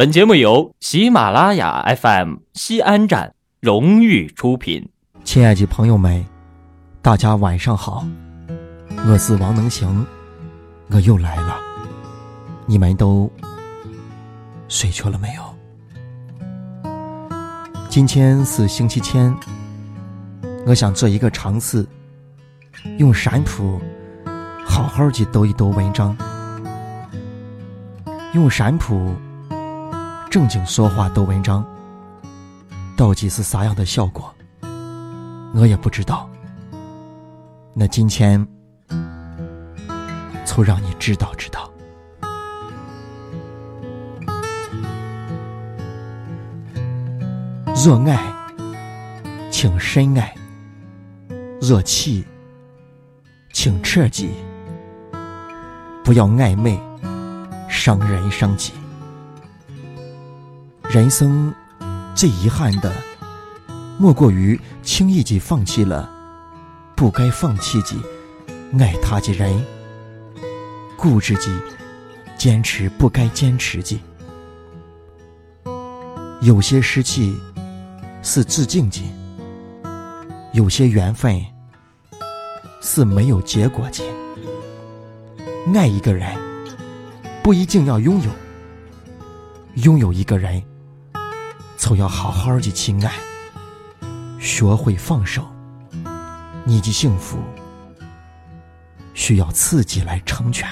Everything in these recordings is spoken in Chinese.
本节目由喜马拉雅 FM 西安站荣誉出品。亲爱的朋友们，大家晚上好，我是王能行，我又来了。你们都睡去了没有？今天是星期天，我想做一个尝试，用山铺好好的读一读文章，用山铺。正经说话读文章，到底是啥样的效果？我也不知道。那今天就让你知道知道。若爱，请深爱；若气，请彻底。不要暧昧，伤人伤己。人生最遗憾的，莫过于轻易地放弃了不该放弃的爱他的人，固执地坚持不该坚持的。有些失去是致敬的，有些缘分是没有结果的。爱一个人不一定要拥有，拥有一个人。就要好好的去爱，学会放手。你的幸福需要刺激来成全。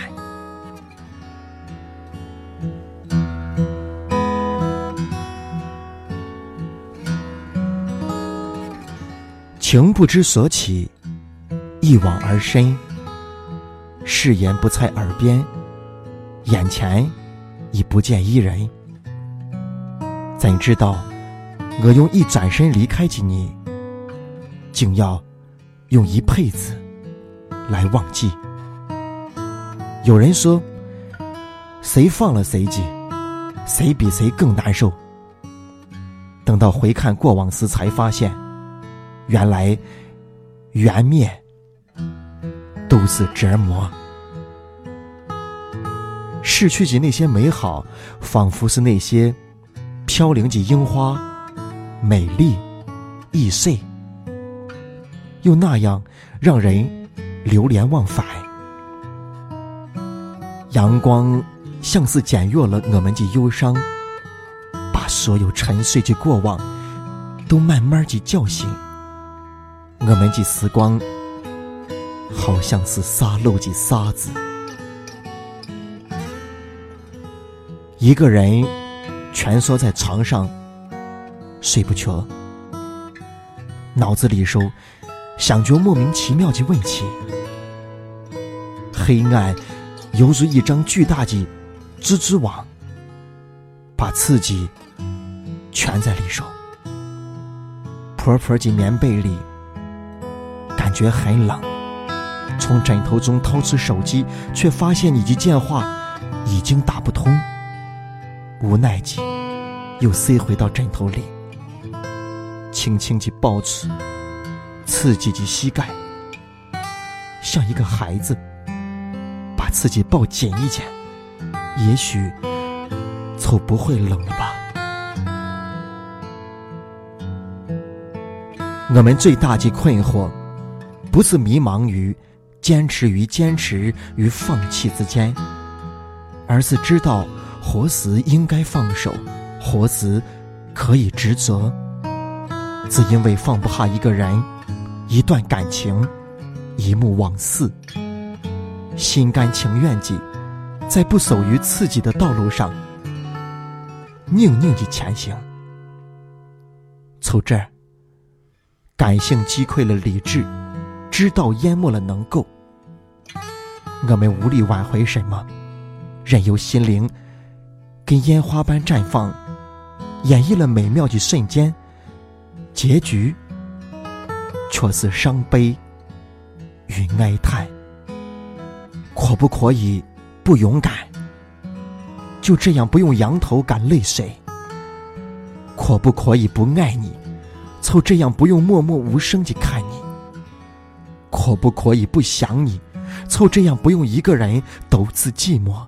情不知所起，一往而深。誓言不在耳边，眼前已不见一人。怎知道，我用一转身离开的你，竟要用一辈子来忘记？有人说，谁放了谁记，谁比谁更难受。等到回看过往时，才发现，原来缘灭都是折磨。逝去的那些美好，仿佛是那些。飘零的樱花，美丽易碎，又那样让人流连忘返。阳光像是减弱了我们的忧伤，把所有沉睡的过往都慢慢的叫醒。我们的时光好像是沙漏的沙子，一个人。蜷缩在床上，睡不着，脑子里头想着莫名其妙的问题。黑暗犹如一张巨大的蜘蛛网，把自己圈在里头。婆婆的棉被里，感觉很冷。从枕头中掏出手机，却发现你的电话已经打不通。无奈极又塞回到枕头里，轻轻地抱住刺激的膝盖，像一个孩子，把自己抱紧一点，也许就不会冷了吧。我们最大的困惑，不是迷茫于坚持与坚持与放弃之间，而是知道。活时应该放手，活时可以执着，只因为放不下一个人、一段感情、一幕往事，心甘情愿地在不属于自己的道路上宁宁地前行。从这儿，感性击溃了理智，知道淹没了能够，我们无力挽回什么，任由心灵。跟烟花般绽放，演绎了美妙的瞬间，结局却是伤悲与哀叹。可不可以不勇敢？就这样不用仰头赶泪水？可不可以不爱你？就这样不用默默无声的看你？可不可以不想你？就这样不用一个人独自寂寞？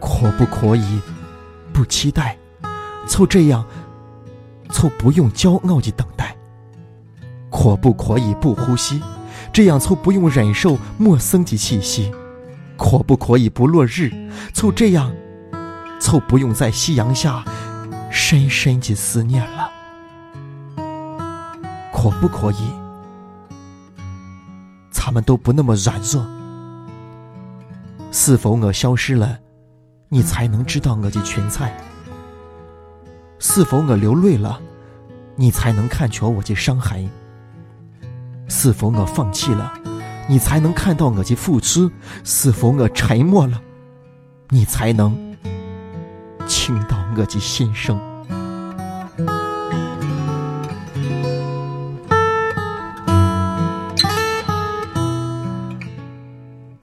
可不可以不期待，就这样，就不用骄傲的等待。可不可以不呼吸？这样就不用忍受陌生的气息。可不可以不落日？就这样，就不用在夕阳下深深的思念了。可不可以？他们都不那么软弱。是否我消失了，你才能知道我的存在？是否我流泪了，你才能看出我的伤痕？是否我放弃了，你才能看到我的付出？是否我沉默了，你才能听到我的心声？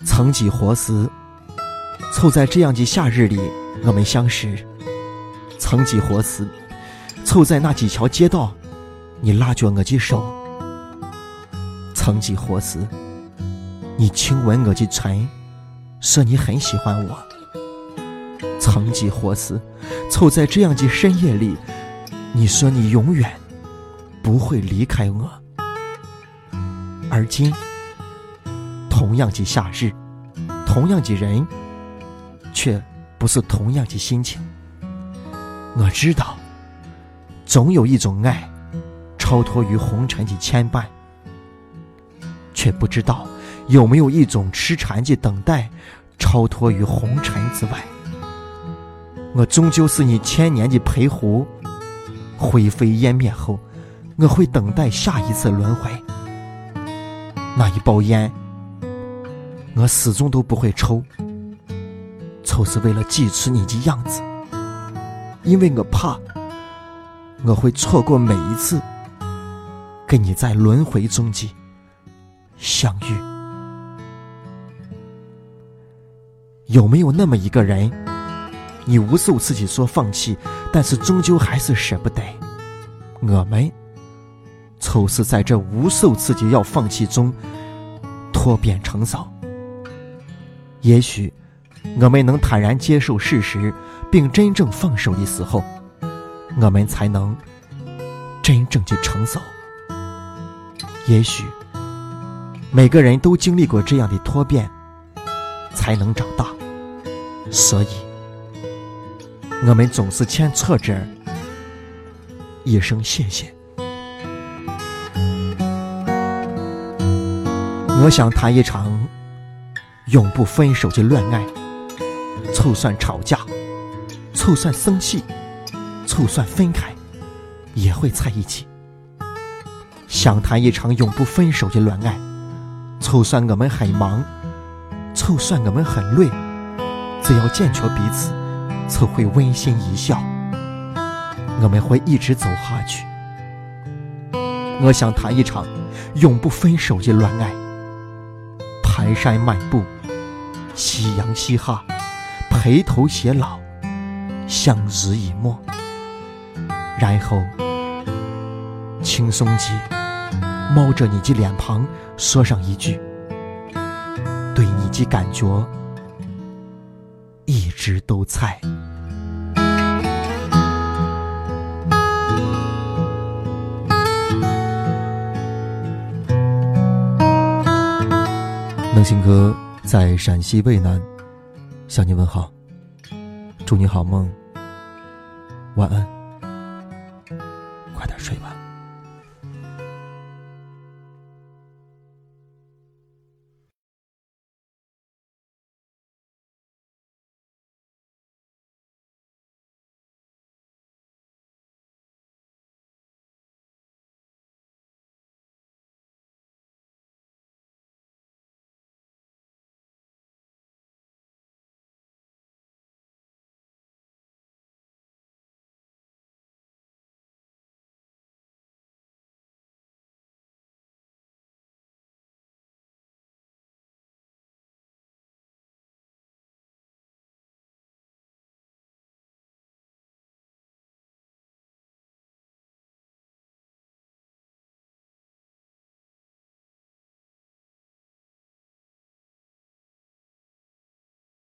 曾几何时，凑在这样的夏日里，我们相识；曾几何时，凑在那几条街道，你拉着我的手；曾几何时，你亲吻我的唇，说你很喜欢我；曾几何时，凑在这样的深夜里，你说你永远不会离开我。而今，同样的夏日。同样的人，却不是同样的心情。我知道，总有一种爱，超脱于红尘的牵绊，却不知道有没有一种痴缠的等待，超脱于红尘之外。我终究是你千年的陪壶，灰飞烟灭后，我会等待下一次轮回。那一包烟。我始终都不会抽，就是为了记住你的样子，因为我怕我会错过每一次跟你在轮回中的相遇。有没有那么一个人，你无数次的说放弃，但是终究还是舍不得？我们，就是在这无数次的要放弃中脱变成熟。也许，我们能坦然接受事实，并真正放手的时候，我们才能真正的成熟。也许，每个人都经历过这样的脱变，才能长大。所以，我们总是欠挫折一声谢谢。我想谈一场。永不分手的恋爱，就算吵架，就算生气，就算分开，也会在一起。想谈一场永不分手的恋爱，就算我们很忙，就算我们很累，只要见着彼此，就会温馨一笑。我们会一直走下去。我想谈一场永不分手的恋爱，蹒跚漫步。夕阳西下，垂头偕老，相濡以沫，然后轻松地摸着你的脸庞，说上一句：“对你的感觉一直都在。”能行哥。在陕西渭南，向你问好，祝你好梦，晚安，快点睡吧。